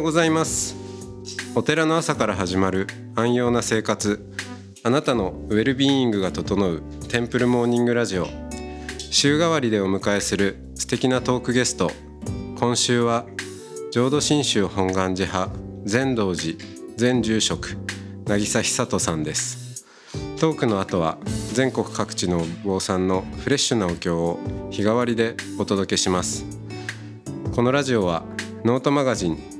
ようございます。お寺の朝から始まる安養な生活。あなたのウェルビーイングが整うテンプルモーニングラジオ。週替わりでお迎えする素敵なトークゲスト。今週は浄土真宗本願寺派善道寺全住職渚久人さんです。トークの後は全国各地のお坊さんのフレッシュなお経を日替わりでお届けします。このラジオはノートマガジン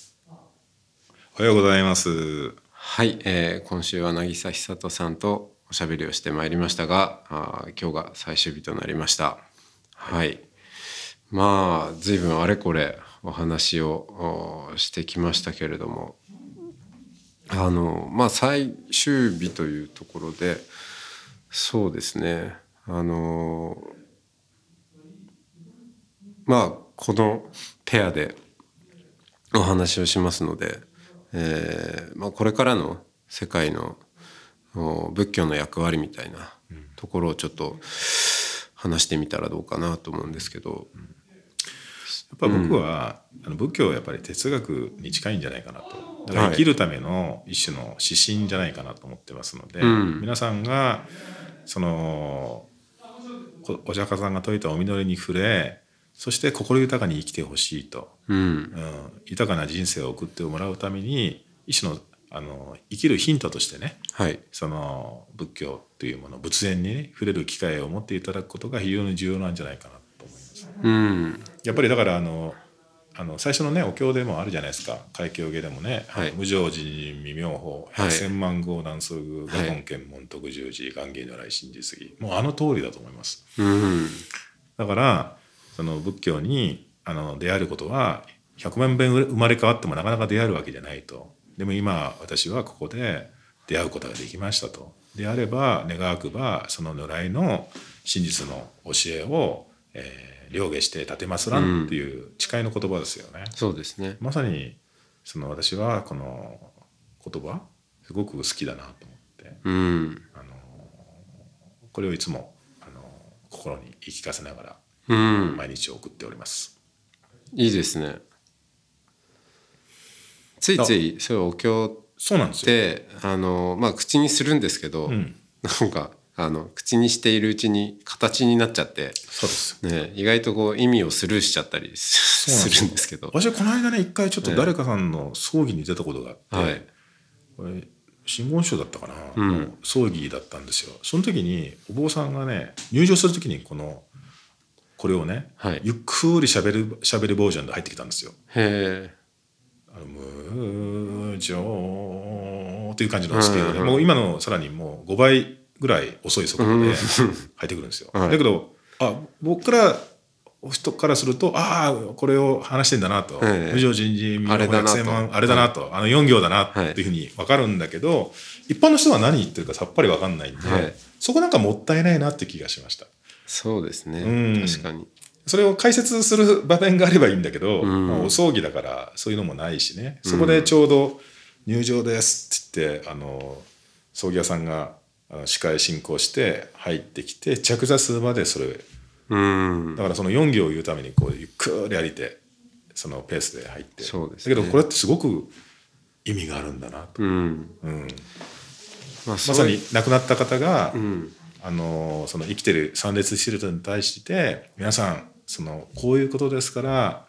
おはようございます。はい、えー今週は渚久人さんとおしゃべりをしてまいりましたがあ今日が最終日となりました。はい。まあ随分あれこれお話をおしてきましたけれども。あのまあ最終日というところでそうですね。あのまあこのペアでお話をしますので、えーまあ、これからの世界のお仏教の役割みたいなところをちょっと話してみたらどうかなと思うんですけど、やっぱ僕は、あの仏教はやっぱり哲学に近いんじゃないかなと。だからはい。生きるための一種の指針じゃないかなと思ってますので、ん。皆さんがそのこお釈迦さんが説いたお祈りに触れそして心豊かに生きてほしいと、うん。うん、豊かな人生を送ってもらうために一種のあの生きるヒントとしてねはい。その仏教というもの仏前に、ね、触れる機会を持っていただくことが非常に重要なんじゃないかなと思います。うん。やっぱりだからあのあの最初のねお経でもあるじゃないですか。海峡下でもね「はい。無常寺未明法はい。百千万号南宋具はい。画本検問徳十字願義如来真実義」もうあの通りだと思います。うん。だからその仏教にあの出会えることは100万遍生まれ変わってもなかなか出会えるわけじゃないと。でも今私はここで出会うことができましたと。であれば願わくばその如来の真実の教えを、えー両下して立てますらんっていう誓いの言葉ですよね、そうですね。まさにその私はこの言葉すごく好きだなと思って。うん。これをいつもあの心に言い聞かせながらうん。毎日を送っております。いいですね。ついついそういうお経っそうなんですよ。てあのまあ口にするんですけど、ん。なんかあの口にしているうちに形になっちゃってそうです。ね、意外とこう意味をスルーしちゃったりするんですけど。私はこの間ね一回ちょっと誰かさんの葬儀に出たことがあって、はい。これ真言宗だったかな、ん。の葬儀だったんですよ。その時にお坊さんがね入場する時にこのこれをね、はい。ゆっくりしゃべるしゃべるバージョンで入ってきたんですよ。へえ。無常っていう感じのスピードで、もう今のさらにもう5倍ぐらい遅い速度で入ってくるんですよ。はい。だけどあ僕から人からするとああこれを話してんだなと、ええ無常人事あれだなと。千万あれだなと、あの4行だなっていうふうに分かるんだけど、一般の人は何言ってるかさっぱり分かんないんで、はい。そこなんかもったいないなって気がしました。そうですね。うん確かに。それを解説する場面があればいいんだけど、んまあお葬儀だからそういうのもないしねそこでちょうど「入場です」って言ってあの葬儀屋さんが司会進行して入ってきて着座するまでそれうん。だからその4行を言うためにこうゆっくり歩いてそのペースで入ってそうですねだけどこれってすごく意味があるんだなと、うん。うんまあ、まさに亡くなった方が、うん。あのその生きてる参列してる人に対して皆さんそのこういうことですから、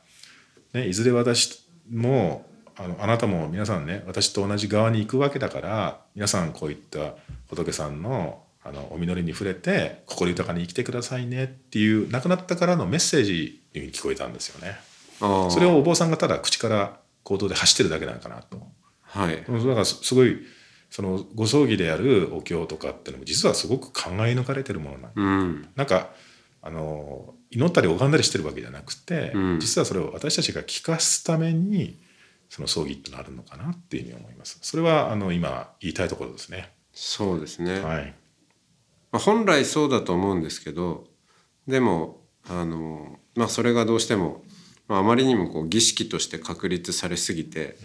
ね、いずれ私もあのあなたも皆さんね私と同じ側に行くわけだから皆さんこういった仏さんのあのお祈りに触れて心豊かに生きてくださいねっていう亡くなったからのメッセージに聞こえたんですよね。ああ。それをお坊さんがただ口から行動で走ってるだけなのかなと。はい。だからすすごいそのご葬儀であるお経とかっていうのも実はすごく考え抜かれてるものなんうん。なんかあの祈ったり拝んだりしてるわけじゃなくて、うん実はそれを私たちが聞かすためにその葬儀ってのあるのかなっていうふうに思います。それはあの今言いたいところですね。そうですね、はい。まあ、本来そうだと思うんですけどでもあの、まあ、それがどうしても、まあ、あまりにもこう儀式として確立されすぎて、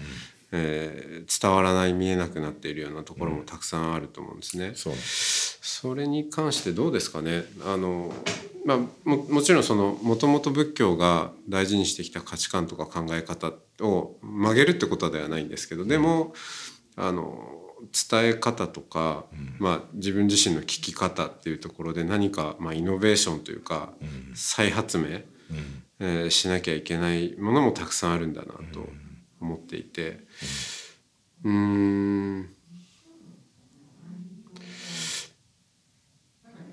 えー伝わらない見えなくなっているようなところもたくさんあると思うんですね。そう。それに関してどうですかね？あの、まあ、ももちろんそのもともと仏教が大事にしてきた価値観とか考え方を曲げるってことではないんですけどでもあの伝え方とか、まあ、自分自身の聞き方っていうところで何か、まあ、イノベーションというか、再発明、うん。えーしなきゃいけないものもたくさんあるんだなと思っていてうーん。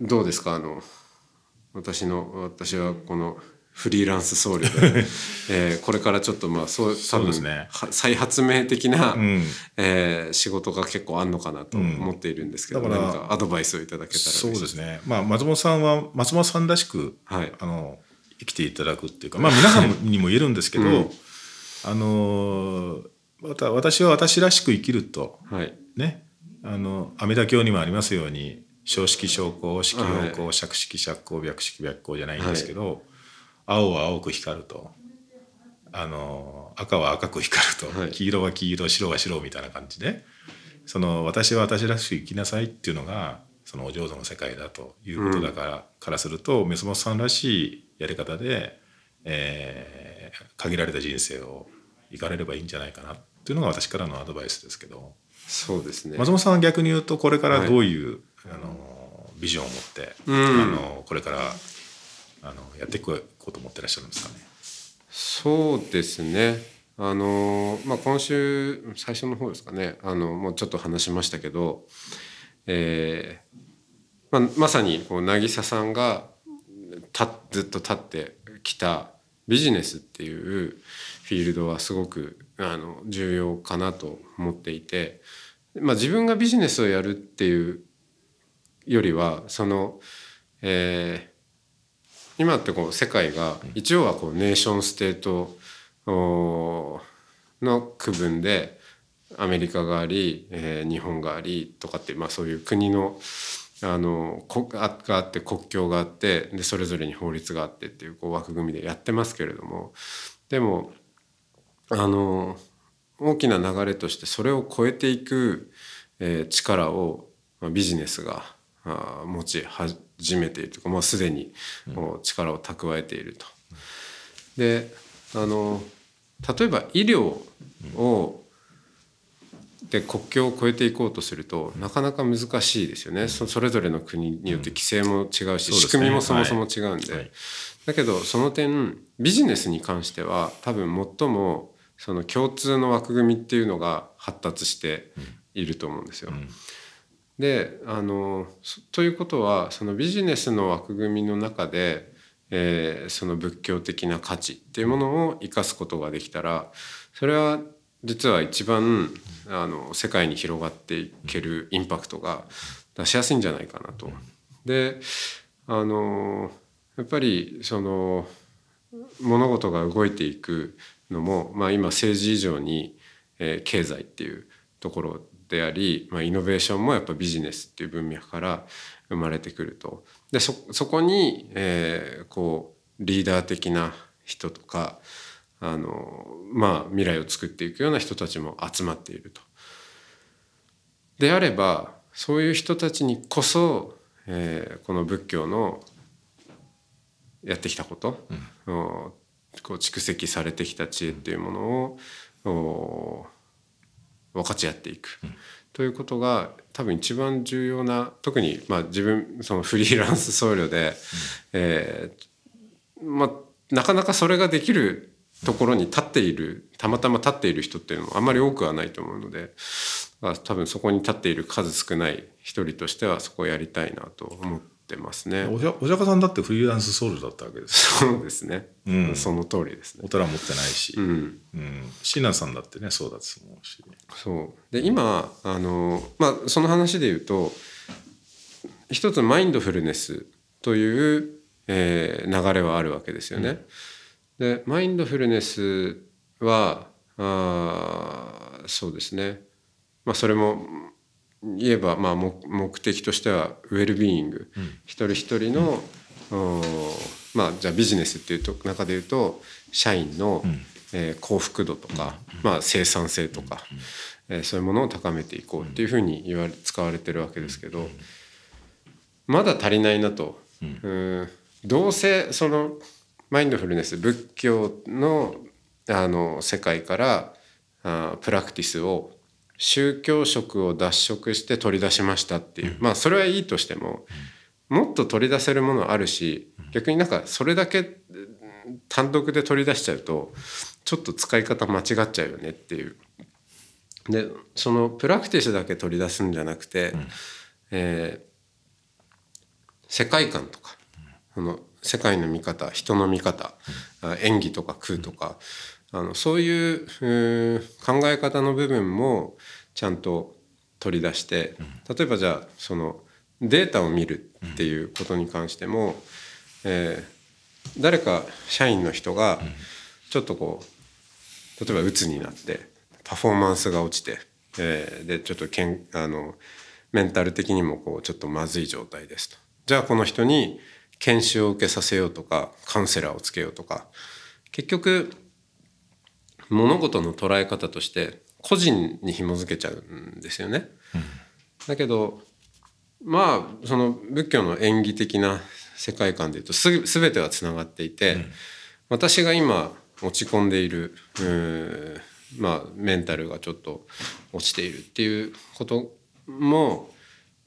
どうですか？あの私の私はこのフリーランス僧侶で、えーこれからちょっとまあそう多分ね。は再発明的な、うん。えー仕事が結構あんのかなと思っているんですけど、うん何かアドバイスをいただけたらそうですね。まあ松本さんは松本さんらしくはい。あの生きていただくっていうか、まあ皆さんにも言えるんですけど、うんあのまた私は私らしく生きるとはい。ね、あの阿弥陀経にもありますように正式正光式はい。陽光釈式釈光白式白光じゃないんですけど、青は青く光ると。あの赤は赤く光ると、はい。黄色は黄色白は白みたいな感じで。その私は私らしく生きなさいっていうのがそのお浄土の世界だということだから,、からするとメソモスさんらしいやり方で、えー限られた人生を生かれればいいんじゃないかなっていうのが私からのアドバイスですけど。そうですね。松本さんは逆に言うとこれからどういう、あのビジョンを持って、うん。あのこれからあのやっていこうと思ってらっしゃるんですかね。そうですね。あの、まあ、今週最初の方ですかね。あのもうちょっと話しましたけど、えーまあ、まさにこう渚さんがたずっと立ってきたビジネスっていうフィールドはすごくあの重要かなと思っていて、まあ、自分がビジネスをやるっていうよりはその、えー今ってこう世界が一応はこうネーションステートの区分でアメリカがあり、えー日本がありとかって、まあ、そういう国のあのこあがあって国境があってでそれぞれに法律があってっていうこう枠組みでやってますけれどもでもあの大きな流れとしてそれを超えていく、えー力を、まあ、ビジネスがあー持ち始めているというかもうすでにもう力を蓄えていると。であの例えば医療をで国境を越えていこうとするとなかなか難しいですよね。そそれぞれの国によって規制も違うし、そうですね。仕組みもそもそも違うんで、はいはい。だけどその点ビジネスに関しては多分最もその共通の枠組みっていうのが発達していると思うんですよ。んであのそということはそのビジネスの枠組みの中で、えーその仏教的な価値っていうものを生かすことができたらそれは実は一番あの世界に広がっていけるインパクトが出しやすいんじゃないかなと。であのやっぱりその物事が動いていくのも、まあ、今政治以上に、えー経済っていうところであり、まあ、イノベーションもやっぱビジネスっていう文脈から生まれてくると。でそそこに、えーこうリーダー的な人とかあの、まあ、未来を作っていくような人たちも集まっていると。であればそういう人たちにこそ、えーこの仏教のやってきたこと、おこう蓄積されてきた知恵っていうものをお分かち合っていく、ということが多分一番重要な特にまあ自分そのフリーランス僧侶で、えーまあ、なかなかそれができるところに立っているたまたま立っている人っていうのもあんまり多くはないと思うのでまあ多分そこに立っている数少ない一人としてはそこをやりたいなと思ってますね。おじゃお釈迦さんだってフリーランスソウルだったわけです。そうですね、うん。その通りですね。お。寺持ってないし、うん。うん。シナさんだってねそうだと思うし、そう。で今あの、まあ、その話で言うと一つマインドフルネスという、えー流れはあるわけですよね。でマインドフルネスはあそうですね、まあ、それも言えばまあ目的としてはウェルビーイング、うん、一人一人の、うん、まあじゃあビジネスっていうと中で言うと社員の、うん、えー、幸福度とか、まあ、生産性とか、えー、そういうものを高めていこうっていうふうに言われ使われてるわけですけどまだ足りないなと。うん。どうせそのマインドフルネス仏教のあの世界からあプラクティスを宗教色を脱色して取り出しましたっていう、まあそれはいいとしても、もっと取り出せるものあるし逆になんかそれだけ単独で取り出しちゃうとちょっと使い方間違っちゃうよねっていう。でそのプラクティスだけ取り出すんじゃなくて、うん、えー、世界観とかその世界の見方人の見方、うん、演技とか空とか、あのそういう考え方の部分もちゃんと取り出して例えばじゃあそのデータを見るっていうことに関しても、えー、誰か社員の人がちょっとこう例えば鬱になってパフォーマンスが落ちて、えー、でちょっとけんあのメンタル的にもこうちょっとまずい状態ですと。じゃあこの人に研修を受けさせようとかカウンセラーをつけようとか結局物事の捉え方として個人に紐づけちゃうんですよね。うん、だけどまあその仏教の演技的な世界観でいうとす全てはつながっていて、うん、私が今落ち込んでいるまあメンタルがちょっと落ちているっていうことも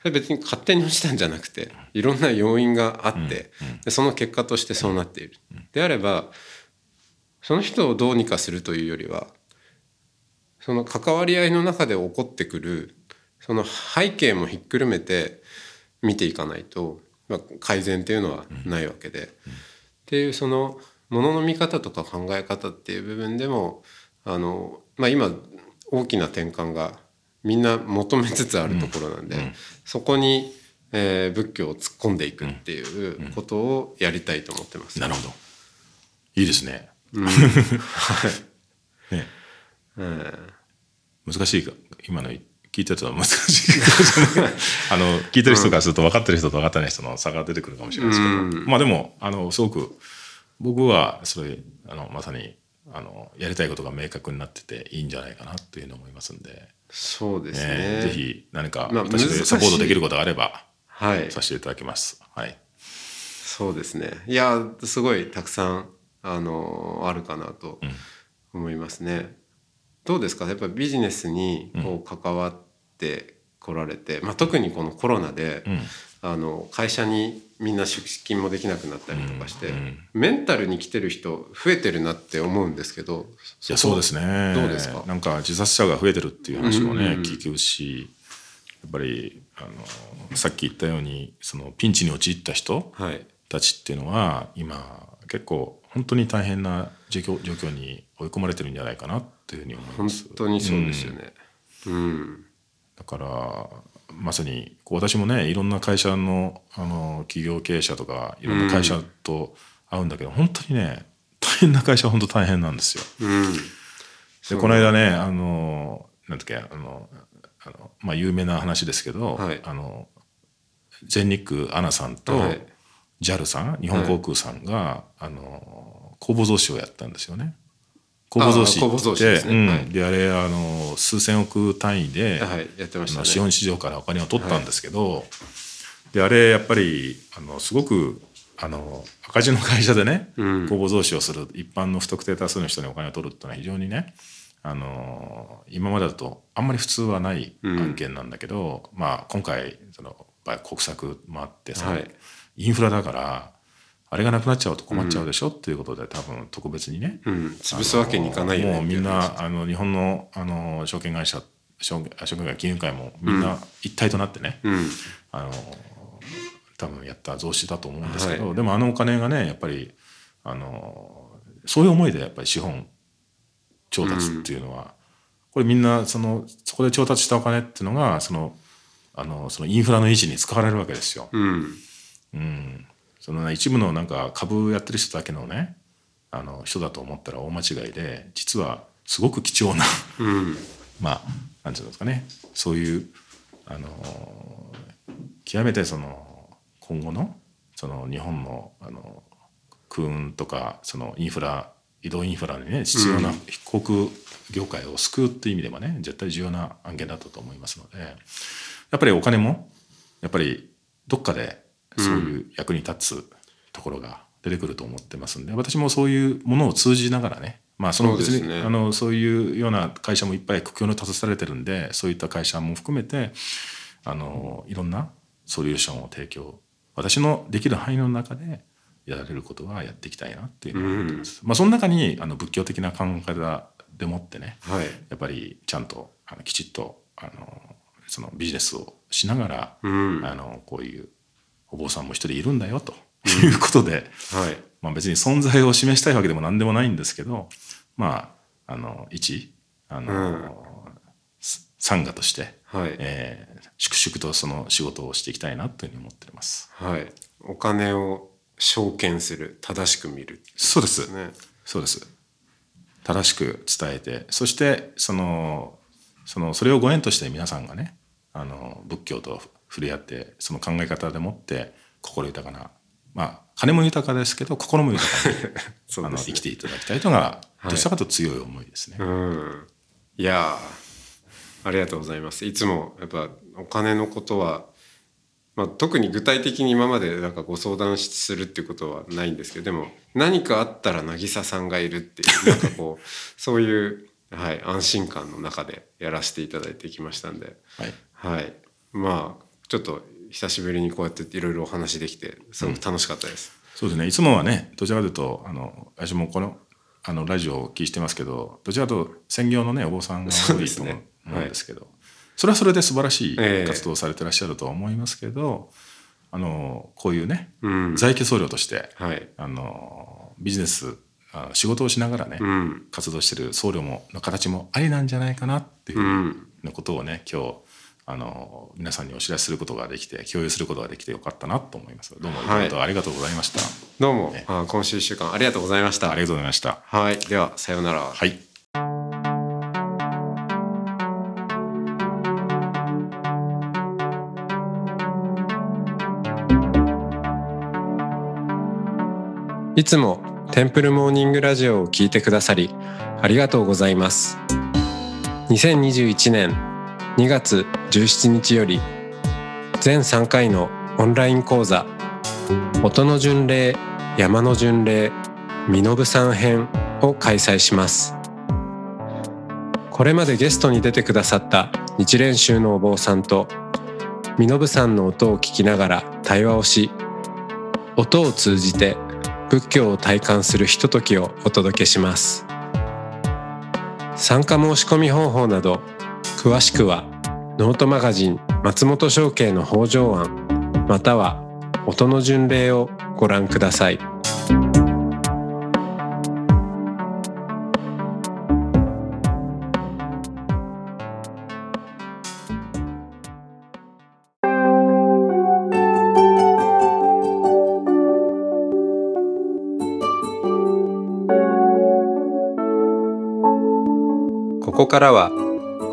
別に勝手に落ちたんじゃなくていろんな要因があって、でその結果としてそうなっている。であればその人をどうにかするというよりはその関わり合いの中で起こってくるその背景もひっくるめて見ていかないと、まあ、改善っていうのはないわけで、っていうそのものの見方とか考え方っていう部分でもあの、まあ、今大きな転換がみんな求めつつあるところなんで、そこに、えー、仏教を突っ込んでいくっていうことをやりたいと思ってます。なるほどいいですね。うん、ね、えー、難しいか。今の聞いてたら難しいあの聞いてる人からすると分かってる人と分かってない人の差が出てくるかもしれないですけど、うん、まあでもあのすごく僕はそれあのまさにあのやりたいことが明確になってていいんじゃないかなというのを思いますんで。そうですね、ね、ぜひ何か私でサポートできることがあれば、はい、させていただきます。はい、そうですね。いやすごいたくさんあのあるかなと思いますね。うん、どうですか？やっぱりビジネスにこう関わってこられて、うん、まあ、特にこのコロナで、うん、あの会社にみんな出勤もできなくなったりとかして、メンタルに来てる人増えてるなって思うんですけどいやそうですね。どうですか？なんか自殺者が増えてるっていう話もね、聞くしやっぱりあのさっき言ったようにそのピンチに陥った人たちっていうのは今結構本当に大変な状況状況に追い込まれてるんじゃないかなっていうふうに思います。本当にそうですよね。うん、うん、だからまさにこう私もねいろんな会社のあの企業経営者とかいろんな会社と会うんだけど、うん、本当にね大変な会社は本当大変なんですよ。うん、でこの間ねあのなんだっけあのあのまあ有名な話ですけど、はい、あの全日空アナさんと、はい JAL さん日本航空さんが、はい、あの公募増資をやったんですよね。公募増資って、ね。うん、であれあの数千億単位で、はい、やってました、ね、資本市場からお金を取ったんですけど、はい、であれやっぱりあのすごくあの赤字の会社でね、うん、公募増資をする一般の不特定多数の人にお金を取るっていうのは非常にねあの今までだとあんまり普通はない案件なんだけど、うん、まあ今回その国策もあってさ、はいインフラだからあれがなくなっちゃうと困っちゃうでしょ、うん、っていうことで多分特別にね、うん、潰すわけにいかないよね。もうみんなあの日本のあの証券会社証券証券会金融会もみんな一体となってね、うん、あの多分やった増資だと思うんですけど、はい、でもあのお金がねやっぱりあのそういう思いでやっぱり資本調達っていうのは、これみんなそのそこで調達したお金っていうのがそのあのそのインフラの維持に使われるわけですよ。うん。うん、その、ね、一部のなんか株やってる人だけのねあの人だと思ったら大間違いで実はすごく貴重なうん。まあなんていうんですかね。そういうあの極めてその今後のその日本のあの空運とかそのインフラ移動インフラにね必要な航空業界を救うっていう意味ではね絶対重要な案件だったと思いますのでやっぱりお金もやっぱりどっかでそういう役に立つところが出てくると思ってますんで、私もそういうものを通じながらねまあその別にそね。あのそういうような会社もいっぱい苦境に立たされてるんでそういった会社も含めてあのいろんなソリューションを提供私のできる範囲の中でやられることはやっていきたいなっていうふうに思ってます。まあその中にあの仏教的な考え方でもってねはい。やっぱりちゃんとあのきちっとあのそのビジネスをしながら、うん。あのこういうお坊さんも一人いるんだよと。いうことで、はい。まあ、別に存在を示したいわけでも何でもないんですけどまああの一あの、参加として、はい。えー粛々とその仕事をしていきたいなというふうに思っております。はい。お金を証券する正しく見る。そうですね。そうです。正しく伝えてそしてそのそのそれをご縁として皆さんがねあの仏教と触れ合ってその考え方でもって心豊かなまあ金も豊かですけど心も豊かに あの生きていただきたいというのがはい。どちらかと強い思いですね。うん。いやーありがとうございます。いつもやっぱお金のことは、まあ、特に具体的に今までなんかご相談するっていうことはないんですけどでも何かあったら渚さんがいるっていう なんかこうそういう、はい、安心感の中でやらせていただいてきましたんで、はい。はい、まあちょっと久しぶりにこうやっていろいろお話できてすごく楽しかったです。そうですね。いつもはねどちらかというとあの私もこのあのラジオをお聞きしてますけどどちらかというと専業のねお坊さんが多いと思う,、んですけど、それはそれで素晴らしいええ。活動をされてらっしゃるとは思いますけど、あのこういうね、うん。在家僧侶としてはい、あのビジネスあ仕事をしながらね、うん。活動してる僧侶もの形もありなんじゃないかなっていううん。のことをね今日あの皆さんにお知らせすることができて共有することができてよかったなと思います。どうもいろいろとありがとうございました、どうも、あ今週1週間ありがとうございました。ありがとうございました。はい、ではさようなら。はい。いつもテンプルモーニングラジオを聞いてくださりありがとうございます。2021年2月17日より全3回のオンライン講座音の巡礼山の巡礼身延さん編を開催します。これまでゲストに出てくださった日蓮宗のお坊さんと身延さんの音を聞きながら対話をし音を通じて仏教を体感するひとときをお届けします参加申し込み方法など詳しくはノートマガジン松本商家の北条案または音の巡礼をご覧ください。ここからは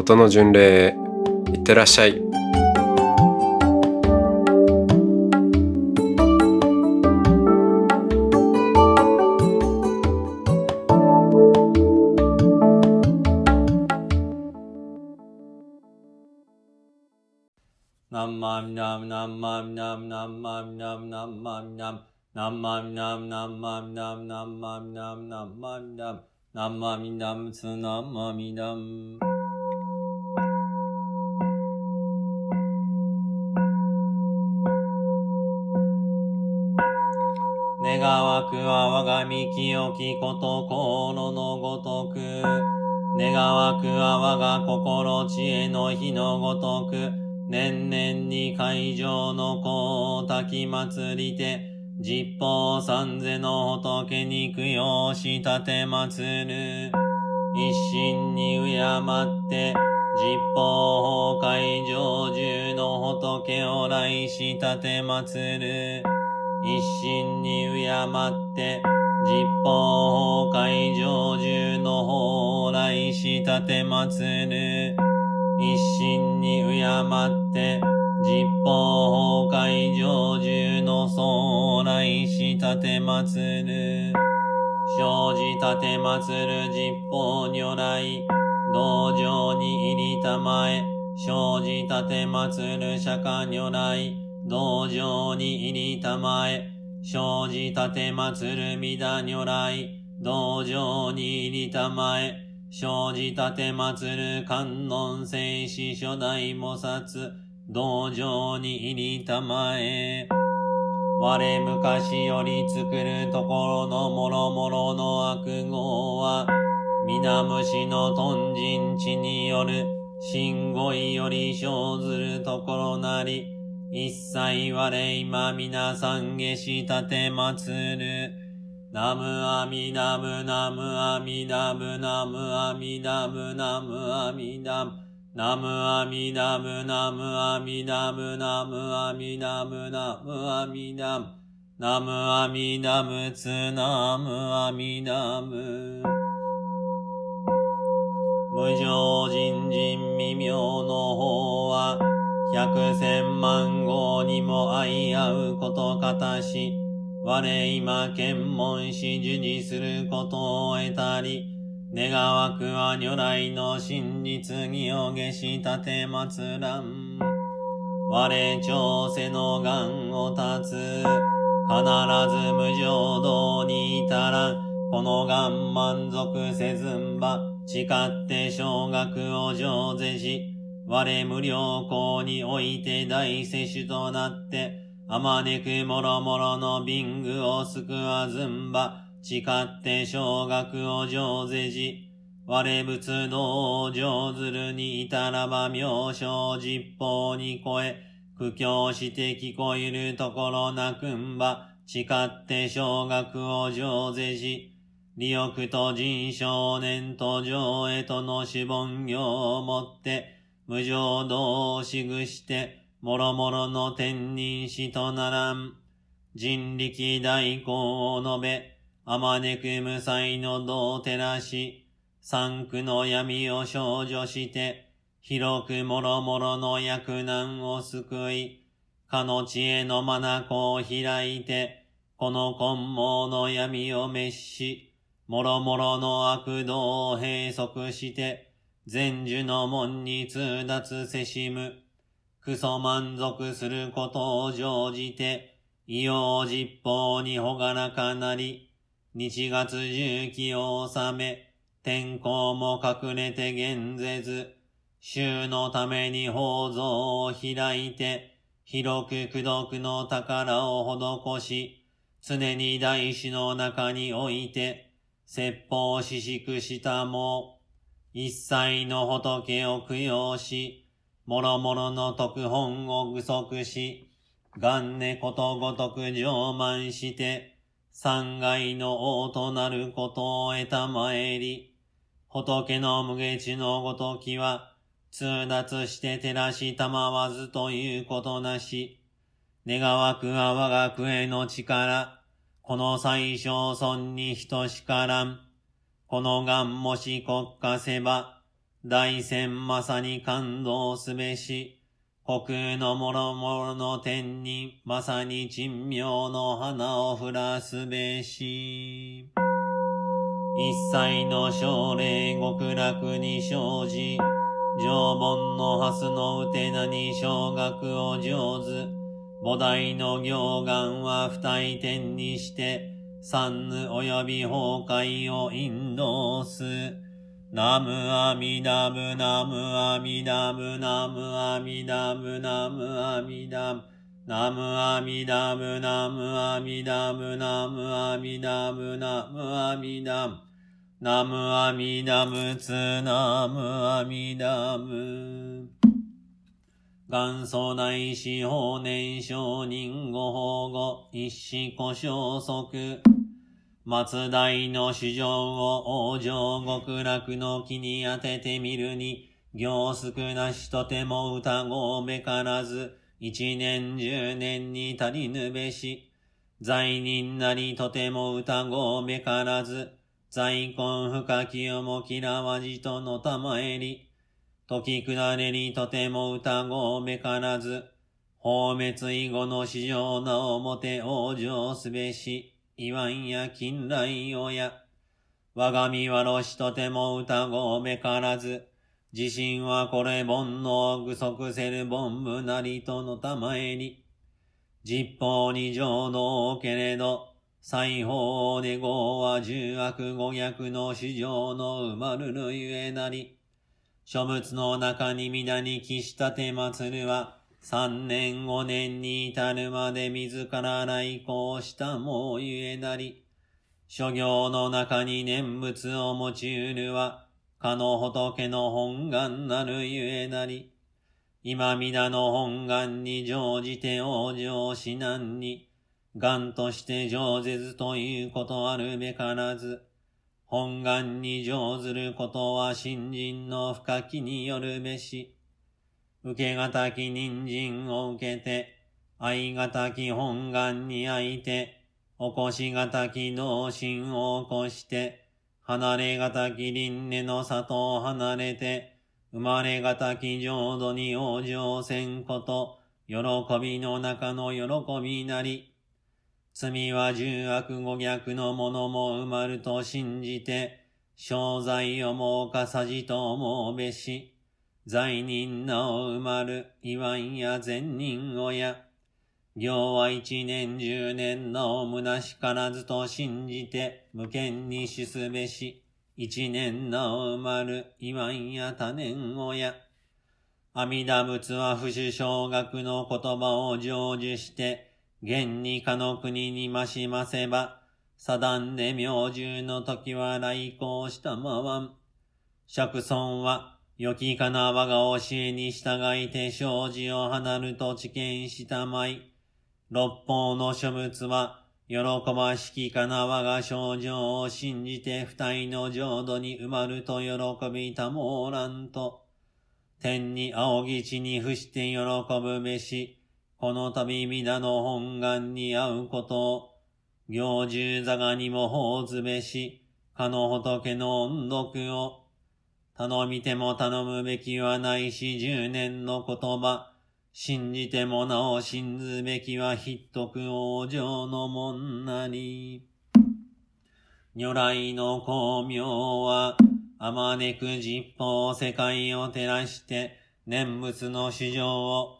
音の巡礼へいってらっしゃい。南無阿弥陀仏南無阿弥陀仏南無阿弥陀仏南無阿弥陀仏南無阿弥陀願わくは我が身清きこと心のごとく願わくは我が心知恵の日のごとく、年々に会場の子を焚き祭りて、実法三世の仏に供養し立て祭る。一心に敬って、実法崩壊上中の仏を来し立て祭る。一心に敬って、実法崩壊上中の法来し立て祭る。一心に敬って、実法崩壊上中の総来し立て祭る。生じ立て祭る実法如来、道場に入りたまえ、生じ立て祭る釈迦如来、道場に入りたまえ、生じ立て祭る弥陀如来、道場に入りたまえ、生じ立て祭る観音聖子初代菩薩、道場に入りたまえ。我昔より作るところのもろもろの悪号は、皆虫の豚人地による、神語より生ずるところなり、一切我今皆参下し立て祭る。ナムアミダブナムアミダブナムアミダブナムアミダブナムアミダブナムアミダブナムアミダブナムアミダブナムアミダブツナムアミダブ無常人人未妙の方は百千万号にも相合うことかたし我今検問し受にすることを得たり願わくは如来の真実義を下し立て祭らん。我調世の願を立つ。必ず無常道に至らん。この願満足せずんば。誓って小学を上世し。我無良校において大世主となって。あまねくもろもろの貧具を救わずんば。誓って小学を上世し、我仏道を上ずるに至らば妙正実法に超え、苦境して聞こえるところなくんば、誓って小学を上世し、利欲と人少年と上へとの死本業をもって、無常道をしぐして、もろもろの天人死とならん。人力大行を述べ、あまねく無才の道を照らし、三苦の闇を少女して、広くもろもろの役難を救い、かの知恵の眼を開いて、この根毛の闇を滅し、もろもろの悪道を閉塞して、全樹の門に通達せしむ、クソ満足することを乗じて、異様実法にほがらかなり、日月重気を収め、天候も隠れて現ぜず、衆のために宝蔵を開いて、広く苦毒の宝を施し、常に大師の中において、説法ししくしたも、一切の仏を供養し、もろもろの特本を具足し、元年ことごとく上満して、三害の王となることを得たまえり、仏の無下地のごときは、通達して照らしたまわずということなし、願わくは我が国の力、この最小尊に等しからん、この願もし国家せば、大戦まさに感動すべし、虚空のもろもろの天に、まさに珍妙の花を降らすべし。一切の奨励極楽に生じ、常盆の蓮のうてなに小学を上手、菩提の行願は不退天にして、三無及び崩壊を引導す。ナムアミダムナムアミダムナムアミダムナムアミダムナムアミダムナムアミダムナムアミダムナムアミダムナムアミダムツナムアミダム元祖大師法年少人ご法語、一子故障息。松代の市場を往生極楽の木に当ててみるに、行少なしとても歌ごべからず、一年十年に足りぬべし。罪人なりとても歌ごべからず、在婚深きをも嫌わじとのたまえり。時下れにとても歌ごめからず、放滅以後の史上な表往生すべし、言わんや近来親。我が身はろしとても歌ごめからず、自身はこれ煩悩具足せる凡無なりとのたまえに、実法に情のけれど、裁縫で号は十悪五逆の史上の生まるるゆえなり、諸仏の中に皆に帰したて祭るは、三年五年に至るまで自ら来航したもうゆえなり、諸行の中に念仏を持ちうるは、かの仏の本願なるゆえなり、今皆の本願に乗じて往生し難に、願として上舌ということあるべからず、本願に乗ずることは新人の深きによるべし。受けがたき人参を受けて、愛がたき本願にあいて、起こしがたき同心を起こして、離れがたき輪廻の里を離れて、生まれがたき浄土に往生せんこと、喜びの中の喜びなり、罪は重悪五逆のものも埋まると信じて、商罪をもうかさじと思うべし、罪人なお埋まる、いわんや善人親。行は一年十年なお虚しからずと信じて、無権にしすべし、一年なお埋まる、いわんや多年親。阿弥陀仏は不死小学の言葉を成就して、現にかの国にましませば、サダンで明獣の時は来航したまわん。釈尊は、良きかな我が教えに従いて生じを離ると知見したまい。六方の諸物は、喜ばしきかな我が症状を信じて二人の浄土に埋まると喜びたもうらんと。天に仰ぎ地に伏して喜ぶべし。この度皆の本願に会うこと、行住座がにも法詰めし、かの仏の音読を、頼みても頼むべきはないし十年の言葉、信じてもなお信ずべきは筆徳往生のもんなり。如来の光明は、あまねく実法世界を照らして、念仏の主情を、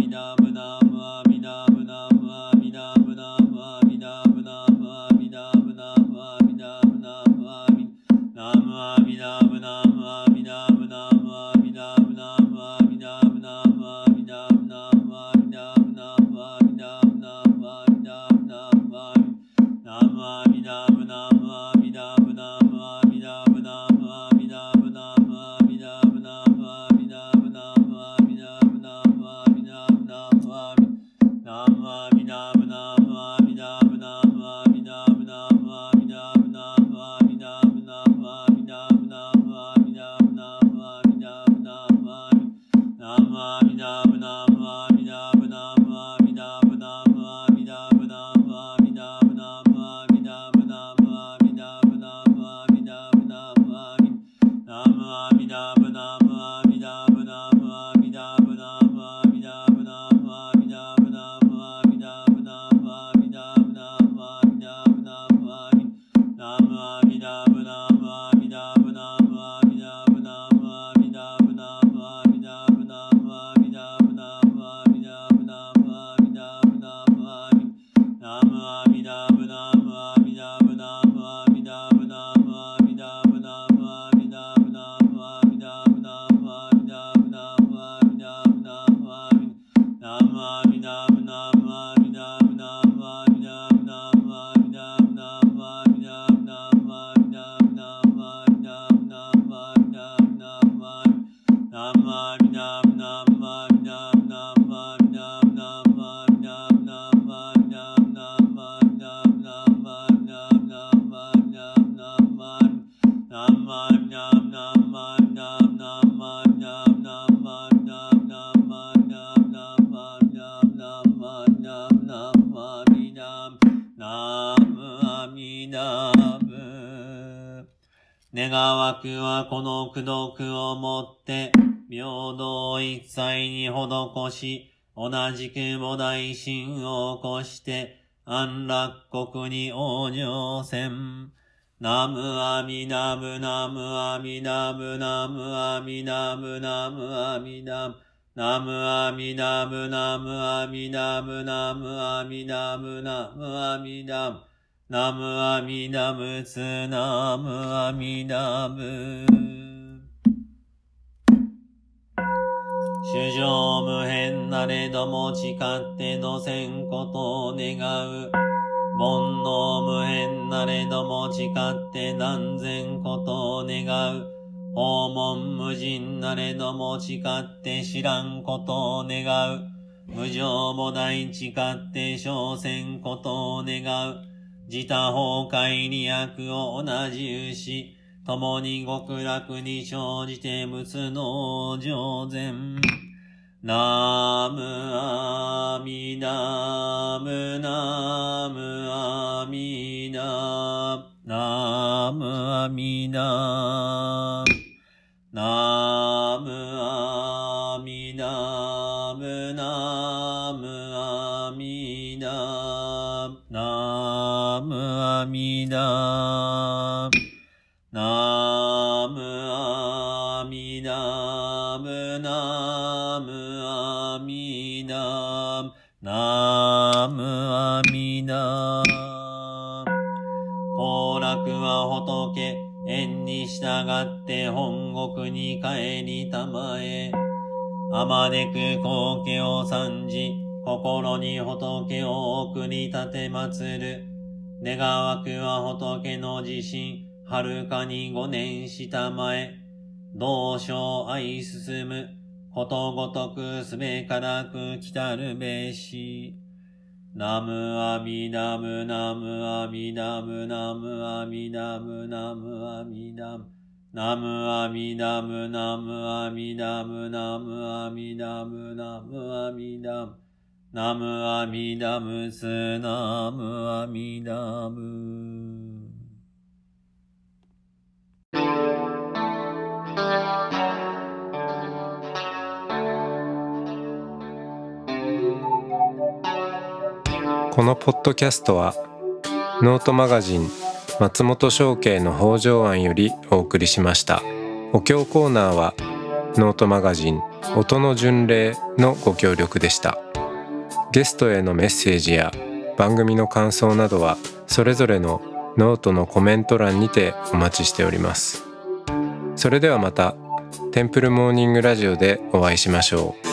はこの苦毒をもって、平等一切に施し、同じく菩提心を起こして、安楽国に往生せん。ナムアミナムナムアミナムナムアミナムナムアミナムナムアミナムナムアミナムナムアミナムナムアミナムナムアミナムツナムアミナム主情無変なれども誓ってのせんことを願う。煩悩無変なれども誓って断然ことを願う。訪問無人なれども誓って知らんことを願う。無常も大誓って小戦ことを願う。自他崩壊に悪を同じうし、共に極楽に生じて仏の上善。ナムアミナムナムアミナナムアミナナムアムアミナナムアミナムナムアミナナムアミナ行楽は仏縁に従って本国に帰りたまえ。あまねく光景を参じ心に仏を送り立て祭る。願わくは仏の自身、はるかに五年下前、同生愛進む、ことごとくすべからく来たるべし。ナムアミダムナムアミダムナムアミダムナムアミダム。ナムアミダムナムアミダムナムアミナムナムアミダム。ナムアミナムスナムアミナム。このポッドキャストはノートマガジン松本紹圭の方丈庵よりお送りしました。お経コーナーはノートマガジン音の巡礼のご協力でした。ゲストへのメッセージや番組の感想などはそれぞれのノートのコメント欄にてお待ちしております。それではまたテンプルモーニングラジオでお会いしましょう。